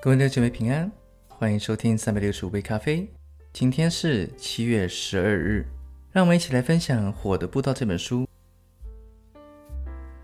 各位弟兄姐妹平安，欢迎收听三百六十五杯咖啡。今天是七月十二日，让我们一起来分享《火的步道》这本书。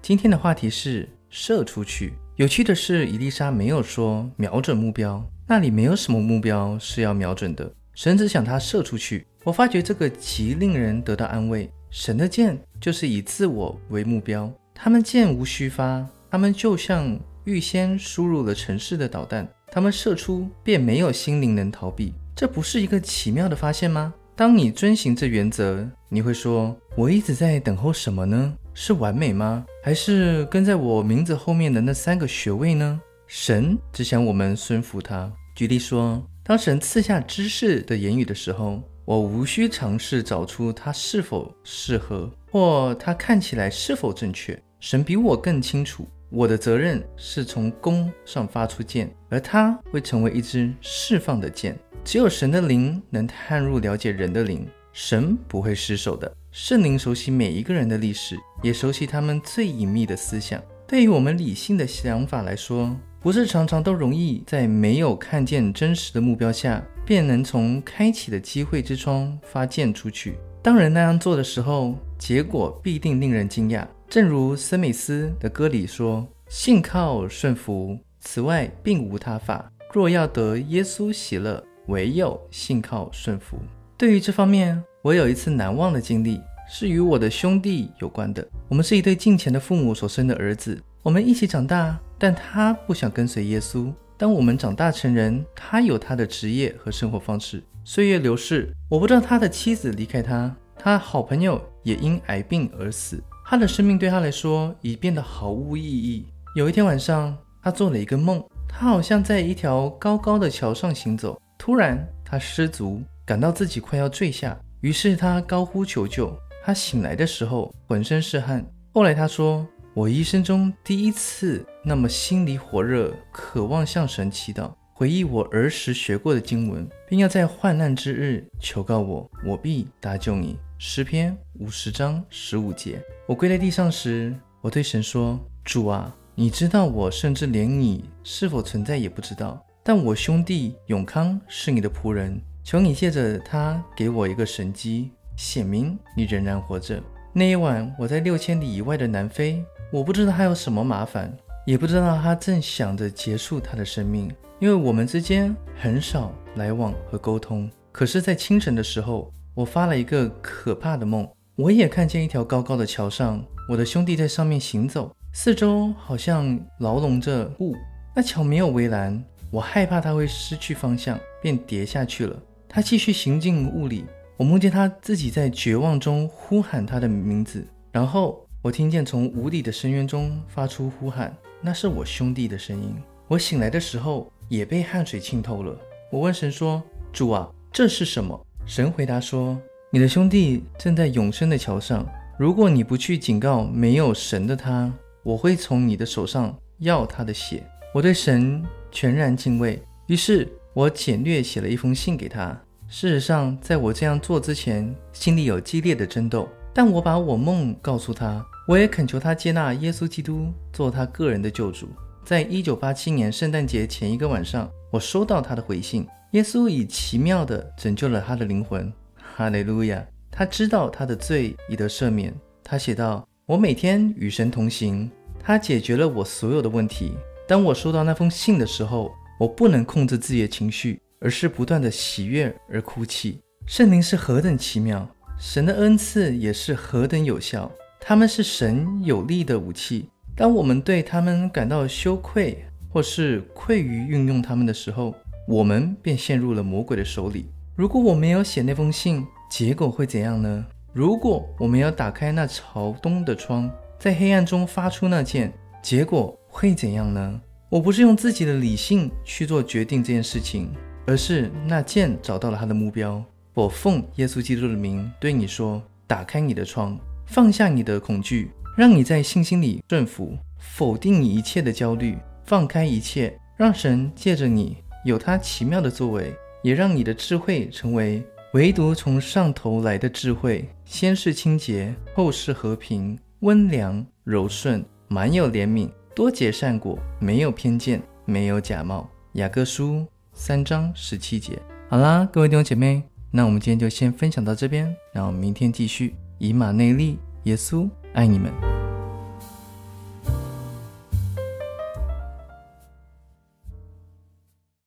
今天的话题是射出去。有趣的是，伊丽莎没有说瞄准目标，那里没有什么目标是要瞄准的。神只想他射出去。我发觉这个极令人得到安慰。神的箭就是以自我为目标，他们箭无虚发，他们就像预先输入了城市的导弹。他们射出，便没有心灵能逃避。这不是一个奇妙的发现吗？当你遵循这原则，你会说：“我一直在等候什么呢？是完美吗？还是跟在我名字后面的那三个学位呢？”神只想我们顺服他。举例说，当神赐下知识的言语的时候，我无需尝试找出它是否适合，或它看起来是否正确。神比我更清楚。我的责任是从弓上发出箭，而它会成为一支释放的箭。只有神的灵能探入了解人的灵，神不会失手的。圣灵熟悉每一个人的历史，也熟悉他们最隐秘的思想。对于我们理性的想法来说，不是常常都容易在没有看见真实的目标下，便能从开启的机会之窗发箭出去。当人那样做的时候，结果必定令人惊讶。正如森美斯的歌里说：“信靠顺服，此外并无他法。若要得耶稣喜乐，唯有信靠顺服。”对于这方面，我有一次难忘的经历，是与我的兄弟有关的。我们是一对近前的父母所生的儿子，我们一起长大，但他不想跟随耶稣。当我们长大成人，他有他的职业和生活方式。岁月流逝，我不知道他的妻子离开他，他好朋友也因癌病而死。他的生命对他来说已变得毫无意义。有一天晚上，他做了一个梦，他好像在一条高高的桥上行走。突然，他失足，感到自己快要坠下，于是他高呼求救。他醒来的时候浑身是汗。后来他说：“我一生中第一次那么心里火热，渴望向神祈祷，回忆我儿时学过的经文，并要在患难之日求告我，我必搭救你。”诗篇五十章十五节，我跪在地上时，我对神说：“主啊，你知道我甚至连你是否存在也不知道。但我兄弟永康是你的仆人，求你借着他给我一个神机，显明你仍然活着。”那一晚，我在六千里以外的南非，我不知道他有什么麻烦，也不知道他正想着结束他的生命，因为我们之间很少来往和沟通。可是，在清晨的时候。我发了一个可怕的梦，我也看见一条高高的桥上，我的兄弟在上面行走，四周好像牢笼着雾。那桥没有围栏，我害怕他会失去方向，便跌下去了。他继续行进雾里，我梦见他自己在绝望中呼喊他的名字，然后我听见从无底的深渊中发出呼喊，那是我兄弟的声音。我醒来的时候也被汗水浸透了。我问神说：“主啊，这是什么？”神回答说：“你的兄弟正在永生的桥上。如果你不去警告没有神的他，我会从你的手上要他的血。”我对神全然敬畏，于是我简略写了一封信给他。事实上，在我这样做之前，心里有激烈的争斗。但我把我梦告诉他，我也恳求他接纳耶稣基督做他个人的救主。在一九八七年圣诞节前一个晚上，我收到他的回信。耶稣以奇妙的拯救了他的灵魂，哈利路亚！他知道他的罪已得赦免。他写道：“我每天与神同行，他解决了我所有的问题。当我收到那封信的时候，我不能控制自己的情绪，而是不断的喜悦而哭泣。圣灵是何等奇妙，神的恩赐也是何等有效。他们是神有力的武器。当我们对他们感到羞愧，或是愧于运用他们的时候，我们便陷入了魔鬼的手里。如果我没有写那封信，结果会怎样呢？如果我们要打开那朝东的窗，在黑暗中发出那箭，结果会怎样呢？我不是用自己的理性去做决定这件事情，而是那箭找到了它的目标。我奉耶稣基督的名对你说：打开你的窗，放下你的恐惧，让你在信心里顺服，否定一切的焦虑，放开一切，让神借着你。有他奇妙的作为，也让你的智慧成为唯独从上头来的智慧。先是清洁，后是和平、温良、柔顺，满有怜悯，多结善果，没有偏见，没有假冒。雅各书三章十七节。好啦，各位弟兄姐妹，那我们今天就先分享到这边，让我们明天继续。以马内利，耶稣爱你们。